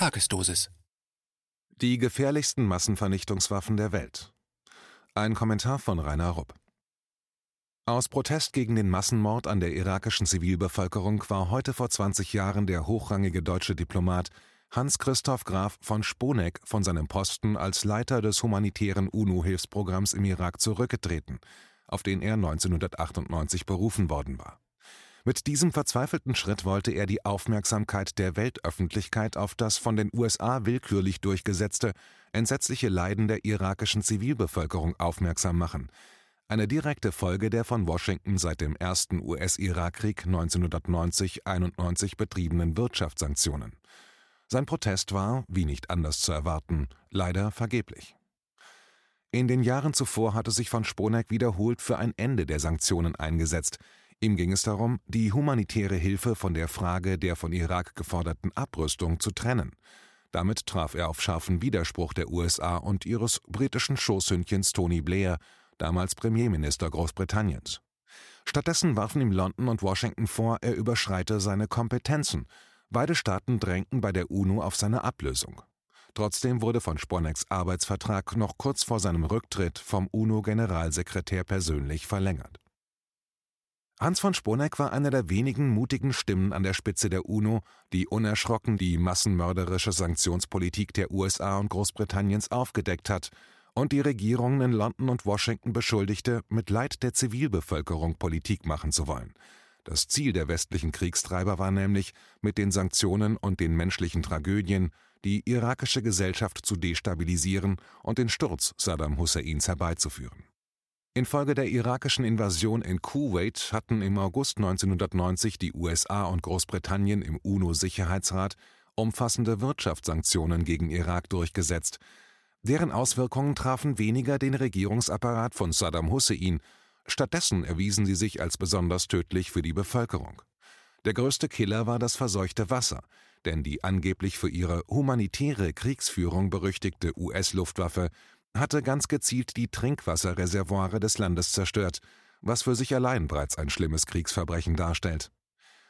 Tagesdosis. Die gefährlichsten Massenvernichtungswaffen der Welt. Ein Kommentar von Rainer Rupp. Aus Protest gegen den Massenmord an der irakischen Zivilbevölkerung war heute vor 20 Jahren der hochrangige deutsche Diplomat Hans-Christoph Graf von Sponeck von seinem Posten als Leiter des humanitären UNO-Hilfsprogramms im Irak zurückgetreten, auf den er 1998 berufen worden war. Mit diesem verzweifelten Schritt wollte er die Aufmerksamkeit der Weltöffentlichkeit auf das von den USA willkürlich durchgesetzte, entsetzliche Leiden der irakischen Zivilbevölkerung aufmerksam machen, eine direkte Folge der von Washington seit dem ersten US-Irak-Krieg 1990-91 betriebenen Wirtschaftssanktionen. Sein Protest war, wie nicht anders zu erwarten, leider vergeblich. In den Jahren zuvor hatte sich von Sponeck wiederholt für ein Ende der Sanktionen eingesetzt, Ihm ging es darum, die humanitäre Hilfe von der Frage der von Irak geforderten Abrüstung zu trennen. Damit traf er auf scharfen Widerspruch der USA und ihres britischen Schoßhündchens Tony Blair, damals Premierminister Großbritanniens. Stattdessen warfen ihm London und Washington vor, er überschreite seine Kompetenzen. Beide Staaten drängten bei der UNO auf seine Ablösung. Trotzdem wurde von Sponnecks Arbeitsvertrag noch kurz vor seinem Rücktritt vom UNO-Generalsekretär persönlich verlängert. Hans von Sponeck war einer der wenigen mutigen Stimmen an der Spitze der UNO, die unerschrocken die massenmörderische Sanktionspolitik der USA und Großbritanniens aufgedeckt hat und die Regierungen in London und Washington beschuldigte, mit Leid der Zivilbevölkerung Politik machen zu wollen. Das Ziel der westlichen Kriegstreiber war nämlich, mit den Sanktionen und den menschlichen Tragödien die irakische Gesellschaft zu destabilisieren und den Sturz Saddam Husseins herbeizuführen. Infolge der irakischen Invasion in Kuwait hatten im August 1990 die USA und Großbritannien im UNO-Sicherheitsrat umfassende Wirtschaftssanktionen gegen Irak durchgesetzt. Deren Auswirkungen trafen weniger den Regierungsapparat von Saddam Hussein, stattdessen erwiesen sie sich als besonders tödlich für die Bevölkerung. Der größte Killer war das verseuchte Wasser, denn die angeblich für ihre humanitäre Kriegsführung berüchtigte US-Luftwaffe hatte ganz gezielt die Trinkwasserreservoire des Landes zerstört, was für sich allein bereits ein schlimmes Kriegsverbrechen darstellt.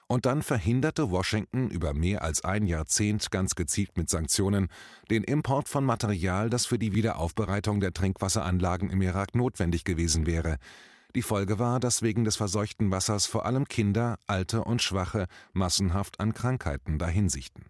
Und dann verhinderte Washington über mehr als ein Jahrzehnt ganz gezielt mit Sanktionen den Import von Material, das für die Wiederaufbereitung der Trinkwasseranlagen im Irak notwendig gewesen wäre. Die Folge war, dass wegen des verseuchten Wassers vor allem Kinder, Alte und Schwache massenhaft an Krankheiten dahinsichten.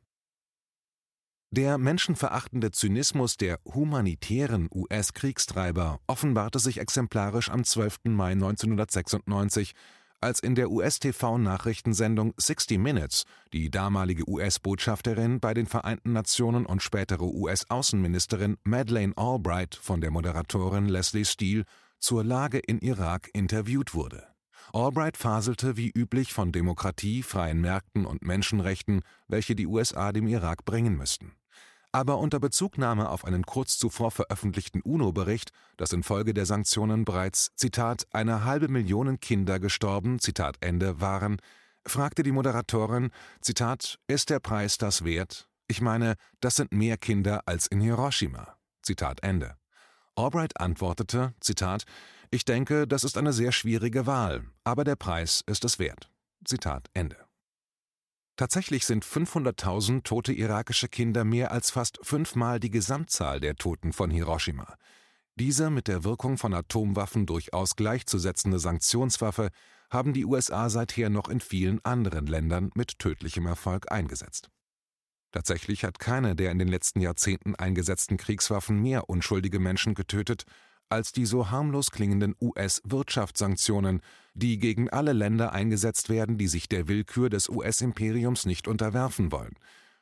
Der menschenverachtende Zynismus der humanitären US-Kriegstreiber offenbarte sich exemplarisch am 12. Mai 1996, als in der US-TV-Nachrichtensendung 60 Minutes die damalige US-Botschafterin bei den Vereinten Nationen und spätere US-Außenministerin Madeleine Albright von der Moderatorin Leslie Steele zur Lage in Irak interviewt wurde. Albright faselte wie üblich von Demokratie, freien Märkten und Menschenrechten, welche die USA dem Irak bringen müssten aber unter Bezugnahme auf einen kurz zuvor veröffentlichten UNO-Bericht, dass infolge der Sanktionen bereits, Zitat, eine halbe Million Kinder gestorben, Zitat Ende, waren, fragte die Moderatorin, Zitat, ist der Preis das wert? Ich meine, das sind mehr Kinder als in Hiroshima. Zitat Ende. Albright antwortete, Zitat, ich denke, das ist eine sehr schwierige Wahl, aber der Preis ist es wert. Zitat Ende. Tatsächlich sind 500.000 tote irakische Kinder mehr als fast fünfmal die Gesamtzahl der Toten von Hiroshima. Diese mit der Wirkung von Atomwaffen durchaus gleichzusetzende Sanktionswaffe haben die USA seither noch in vielen anderen Ländern mit tödlichem Erfolg eingesetzt. Tatsächlich hat keine der in den letzten Jahrzehnten eingesetzten Kriegswaffen mehr unschuldige Menschen getötet als die so harmlos klingenden US-Wirtschaftssanktionen, die gegen alle Länder eingesetzt werden, die sich der Willkür des US-Imperiums nicht unterwerfen wollen.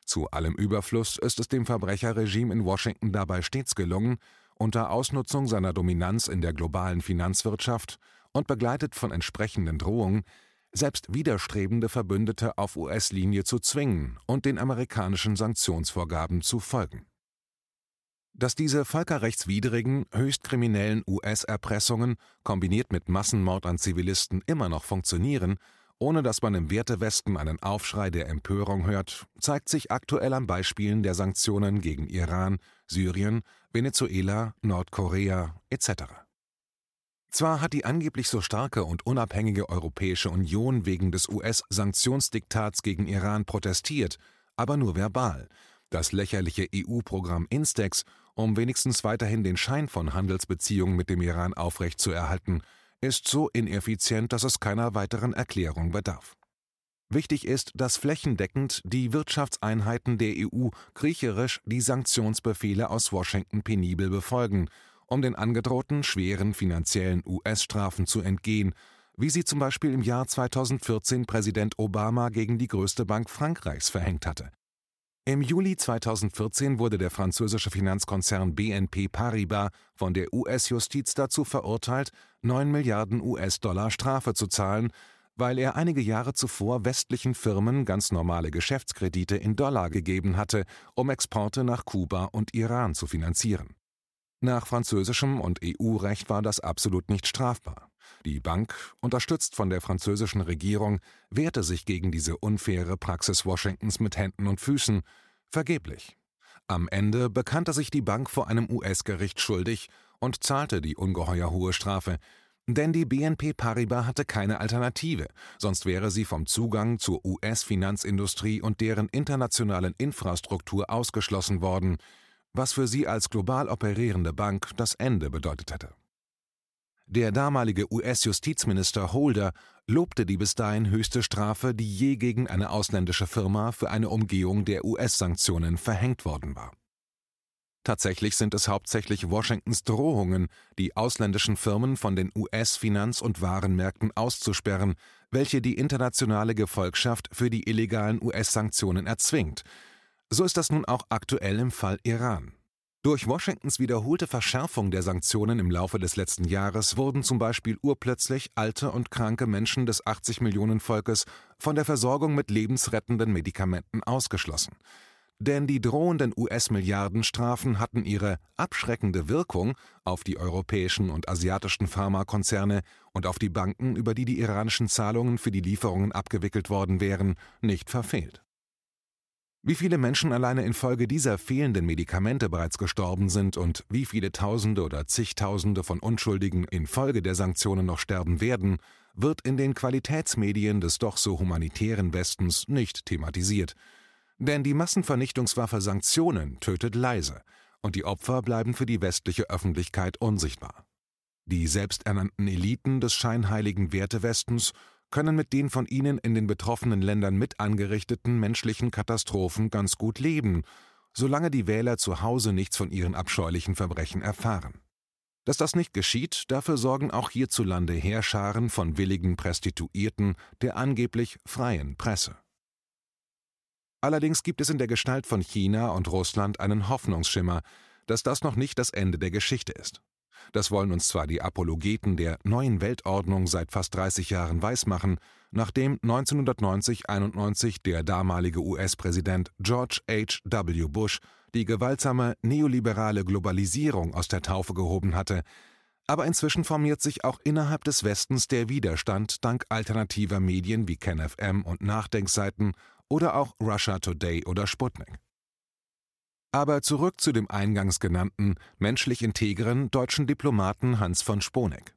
Zu allem Überfluss ist es dem Verbrecherregime in Washington dabei stets gelungen, unter Ausnutzung seiner Dominanz in der globalen Finanzwirtschaft und begleitet von entsprechenden Drohungen, selbst widerstrebende Verbündete auf US-Linie zu zwingen und den amerikanischen Sanktionsvorgaben zu folgen. Dass diese völkerrechtswidrigen, höchst kriminellen US-Erpressungen kombiniert mit Massenmord an Zivilisten immer noch funktionieren, ohne dass man im Wertewesten einen Aufschrei der Empörung hört, zeigt sich aktuell an Beispielen der Sanktionen gegen Iran, Syrien, Venezuela, Nordkorea etc. Zwar hat die angeblich so starke und unabhängige Europäische Union wegen des US-Sanktionsdiktats gegen Iran protestiert, aber nur verbal, Das lächerliche EU-Programm Instex, um wenigstens weiterhin den Schein von Handelsbeziehungen mit dem Iran aufrechtzuerhalten, ist so ineffizient, dass es keiner weiteren Erklärung bedarf. Wichtig ist, dass flächendeckend die Wirtschaftseinheiten der EU kriecherisch die Sanktionsbefehle aus Washington penibel befolgen, um den angedrohten schweren finanziellen US-Strafen zu entgehen, wie sie zum Beispiel im Jahr 2014 Präsident Obama gegen die größte Bank Frankreichs verhängt hatte. Im Juli 2014 wurde der französische Finanzkonzern BNP Paribas von der US-Justiz dazu verurteilt, 9 Milliarden US-Dollar Strafe zu zahlen, weil er einige Jahre zuvor westlichen Firmen ganz normale Geschäftskredite in Dollar gegeben hatte, um Exporte nach Kuba und Iran zu finanzieren. Nach französischem und EU-Recht war das absolut nicht strafbar. Die Bank, unterstützt von der französischen Regierung, wehrte sich gegen diese unfaire Praxis Washingtons mit Händen und Füßen, vergeblich. Am Ende bekannte sich die Bank vor einem US-Gericht schuldig und zahlte die ungeheuer hohe Strafe, denn die BNP Paribas hatte keine Alternative, sonst wäre sie vom Zugang zur US-Finanzindustrie und deren internationalen Infrastruktur ausgeschlossen worden, was für sie als global operierende Bank das Ende bedeutet hätte. Der damalige US-Justizminister Holder lobte die bis dahin höchste Strafe, die je gegen eine ausländische Firma für eine Umgehung der US-Sanktionen verhängt worden war. Tatsächlich sind es hauptsächlich Washingtons Drohungen, die ausländischen Firmen von den US-Finanz- und Warenmärkten auszusperren, welche die internationale Gefolgschaft für die illegalen US-Sanktionen erzwingt. So ist das nun auch aktuell im Fall Iran. Durch Washingtons wiederholte Verschärfung der Sanktionen im Laufe des letzten Jahres wurden zum Beispiel urplötzlich alte und kranke Menschen des 80 Millionen Volkes von der Versorgung mit lebensrettenden Medikamenten ausgeschlossen. Denn die drohenden US-Milliardenstrafen hatten ihre abschreckende Wirkung auf die europäischen und asiatischen Pharmakonzerne und auf die Banken, über die die iranischen Zahlungen für die Lieferungen abgewickelt worden wären, nicht verfehlt. Wie viele Menschen alleine infolge dieser fehlenden Medikamente bereits gestorben sind und wie viele Tausende oder zigtausende von Unschuldigen infolge der Sanktionen noch sterben werden, wird in den Qualitätsmedien des doch so humanitären Westens nicht thematisiert – denn die Massenvernichtungswaffe Sanktionen tötet leise, und die Opfer bleiben für die westliche Öffentlichkeit unsichtbar. Die selbsternannten Eliten des scheinheiligen Wertewestens können mit den von ihnen in den betroffenen Ländern mit angerichteten menschlichen Katastrophen ganz gut leben, solange die Wähler zu Hause nichts von ihren abscheulichen Verbrechen erfahren. Dass das nicht geschieht, dafür sorgen auch hierzulande Heerscharen von willigen Prostituierten der angeblich freien Presse. Allerdings gibt es in der Gestalt von China und Russland einen Hoffnungsschimmer, dass das noch nicht das Ende der Geschichte ist. Das wollen uns zwar die Apologeten der neuen Weltordnung seit fast 30 Jahren weismachen, nachdem 1990-91 der damalige US-Präsident George H. W. Bush die gewaltsame neoliberale Globalisierung aus der Taufe gehoben hatte, aber inzwischen formiert sich auch innerhalb des Westens der Widerstand dank alternativer Medien wie KenFM und Nachdenkseiten oder auch Russia Today oder Sputnik. Aber zurück zu dem eingangs genannten, menschlich integren deutschen Diplomaten Hans von Sponeck.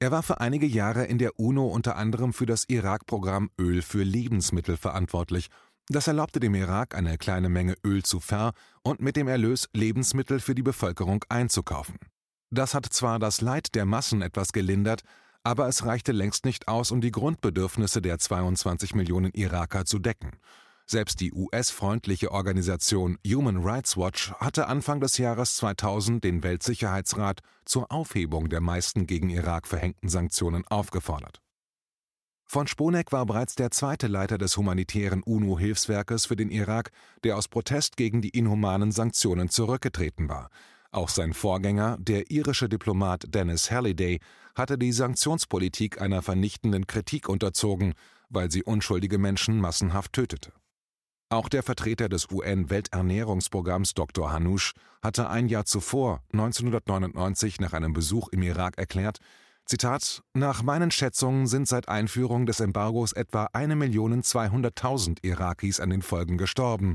Er war für einige Jahre in der UNO unter anderem für das Irak-Programm Öl für Lebensmittel verantwortlich. Das erlaubte dem Irak, eine kleine Menge Öl zu ver- und mit dem Erlös Lebensmittel für die Bevölkerung einzukaufen. Das hat zwar das Leid der Massen etwas gelindert, aber es reichte längst nicht aus, um die Grundbedürfnisse der 22 Millionen Iraker zu decken. Selbst die US-freundliche Organisation Human Rights Watch hatte Anfang des Jahres 2000 den Weltsicherheitsrat zur Aufhebung der meisten gegen Irak verhängten Sanktionen aufgefordert. Von Sponeck war bereits der zweite Leiter des humanitären UNO-Hilfswerkes für den Irak, der aus Protest gegen die inhumanen Sanktionen zurückgetreten war. Auch sein Vorgänger, der irische Diplomat Dennis Halliday, hatte die Sanktionspolitik einer vernichtenden Kritik unterzogen, weil sie unschuldige Menschen massenhaft tötete. Auch der Vertreter des UN-Welternährungsprogramms Dr. Hanoush hatte ein Jahr zuvor, 1999, nach einem Besuch im Irak erklärt, Zitat, nach meinen Schätzungen sind seit Einführung des Embargos etwa 1.200.000 Irakis an den Folgen gestorben,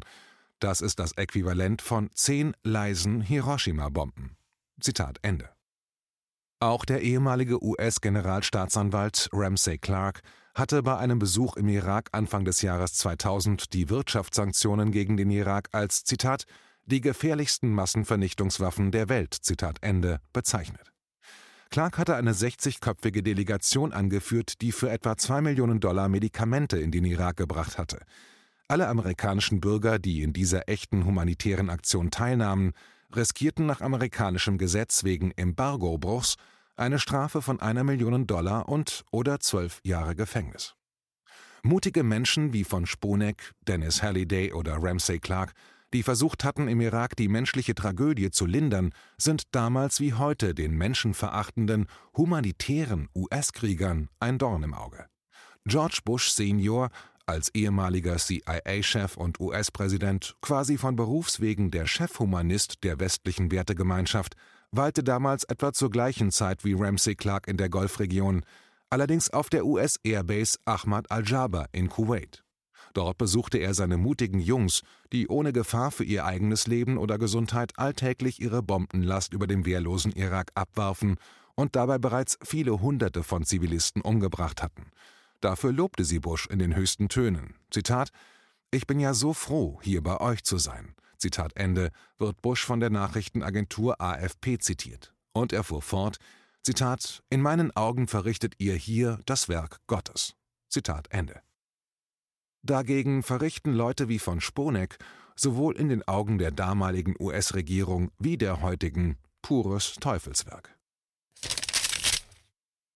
das ist das Äquivalent von zehn leisen Hiroshima-Bomben. Zitat Ende. Auch der ehemalige US-Generalstaatsanwalt Ramsey Clark hatte bei einem Besuch im Irak Anfang des Jahres 2000 die Wirtschaftssanktionen gegen den Irak als Zitat die gefährlichsten Massenvernichtungswaffen der Welt Zitat Ende bezeichnet. Clark hatte eine 60-köpfige Delegation angeführt, die für etwa 2 Millionen Dollar Medikamente in den Irak gebracht hatte. Alle amerikanischen Bürger, die in dieser echten humanitären Aktion teilnahmen, riskierten nach amerikanischem Gesetz wegen Embargobruchs eine Strafe von einer Million Dollar und oder zwölf Jahre Gefängnis. Mutige Menschen wie von Sponeck, Dennis Halliday oder Ramsey Clark, die versucht hatten, im Irak die menschliche Tragödie zu lindern, sind damals wie heute den menschenverachtenden, humanitären US-Kriegern ein Dorn im Auge. George Bush Senior, als ehemaliger CIA-Chef und US-Präsident, quasi von Berufswegen der Chefhumanist der westlichen Wertegemeinschaft, weilte damals etwa zur gleichen Zeit wie Ramsey Clark in der Golfregion, allerdings auf der US-Airbase Ahmad al-Jaber in Kuwait. Dort besuchte er seine mutigen Jungs, die ohne Gefahr für ihr eigenes Leben oder Gesundheit alltäglich ihre Bombenlast über dem wehrlosen Irak abwarfen und dabei bereits viele Hunderte von Zivilisten umgebracht hatten. Dafür lobte sie Bush in den höchsten Tönen. Zitat: Ich bin ja so froh, hier bei euch zu sein. Zitat Ende, wird Bush von der Nachrichtenagentur AFP zitiert. Und er fuhr fort, Zitat, in meinen Augen verrichtet ihr hier das Werk Gottes. Zitat Ende. Dagegen verrichten Leute wie von Sponeck sowohl in den Augen der damaligen US-Regierung wie der heutigen pures Teufelswerk.